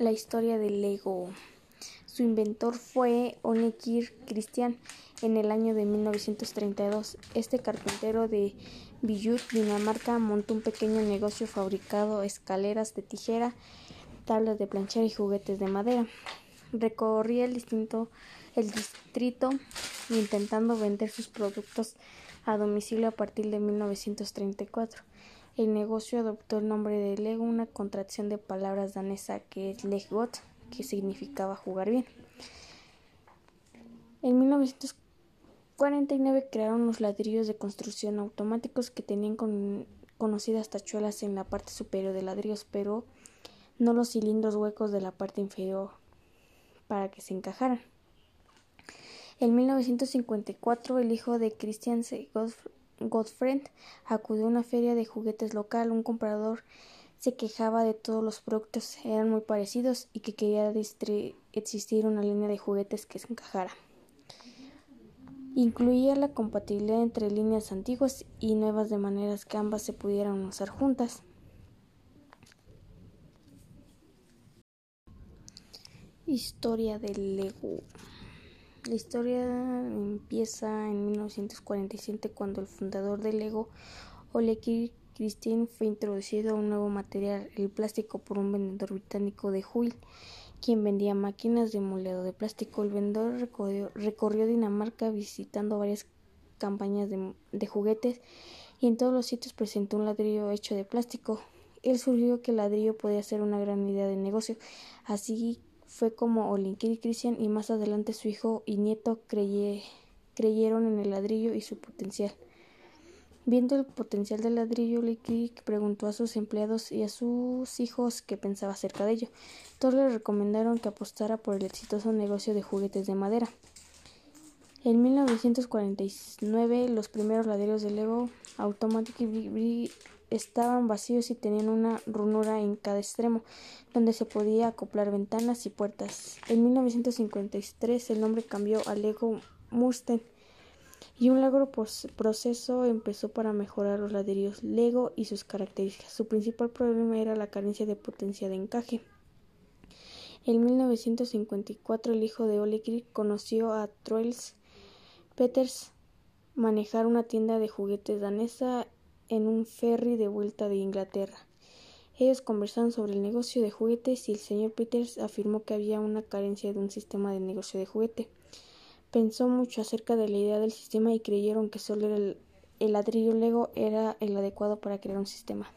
La historia del Lego. Su inventor fue Onekir Christian en el año de 1932. Este carpintero de Villut, Dinamarca, montó un pequeño negocio fabricado escaleras de tijera, tablas de planchar y juguetes de madera. Recorría el, distinto, el distrito intentando vender sus productos a domicilio a partir de 1934. El negocio adoptó el nombre de Lego, una contracción de palabras danesa que es Leggot, que significaba jugar bien. En 1949 crearon los ladrillos de construcción automáticos que tenían conocidas tachuelas en la parte superior de ladrillos, pero no los cilindros huecos de la parte inferior para que se encajaran. En 1954, el hijo de Christian Gottfried acudió a una feria de juguetes local. Un comprador se quejaba de todos los productos eran muy parecidos y que quería existir una línea de juguetes que se encajara. Incluía la compatibilidad entre líneas antiguas y nuevas de maneras que ambas se pudieran usar juntas. Historia del Lego. La historia empieza en 1947 cuando el fundador de Lego, Oleg Christine, fue introducido a un nuevo material, el plástico, por un vendedor británico de Hull, quien vendía máquinas de moldeo de plástico. El vendedor recorrió, Dinamarca visitando varias campañas de, de juguetes y en todos los sitios presentó un ladrillo hecho de plástico. Él surgió que el ladrillo podía ser una gran idea de negocio, así fue como Olinkir Christian y más adelante su hijo y nieto creyeron en el ladrillo y su potencial. Viendo el potencial del ladrillo, Olinkir preguntó a sus empleados y a sus hijos qué pensaba acerca de ello. Todos le recomendaron que apostara por el exitoso negocio de juguetes de madera. En 1949, los primeros ladrillos de Lego Automatic estaban vacíos y tenían una runura en cada extremo, donde se podía acoplar ventanas y puertas. En 1953 el nombre cambió a Lego Mustang y un largo proceso empezó para mejorar los ladrillos Lego y sus características. Su principal problema era la carencia de potencia de encaje. En 1954 el hijo de Ole conoció a Troels Peters manejar una tienda de juguetes danesa en un ferry de vuelta de Inglaterra. Ellos conversaron sobre el negocio de juguetes y el señor Peters afirmó que había una carencia de un sistema de negocio de juguete. Pensó mucho acerca de la idea del sistema y creyeron que solo el, el ladrillo Lego era el adecuado para crear un sistema.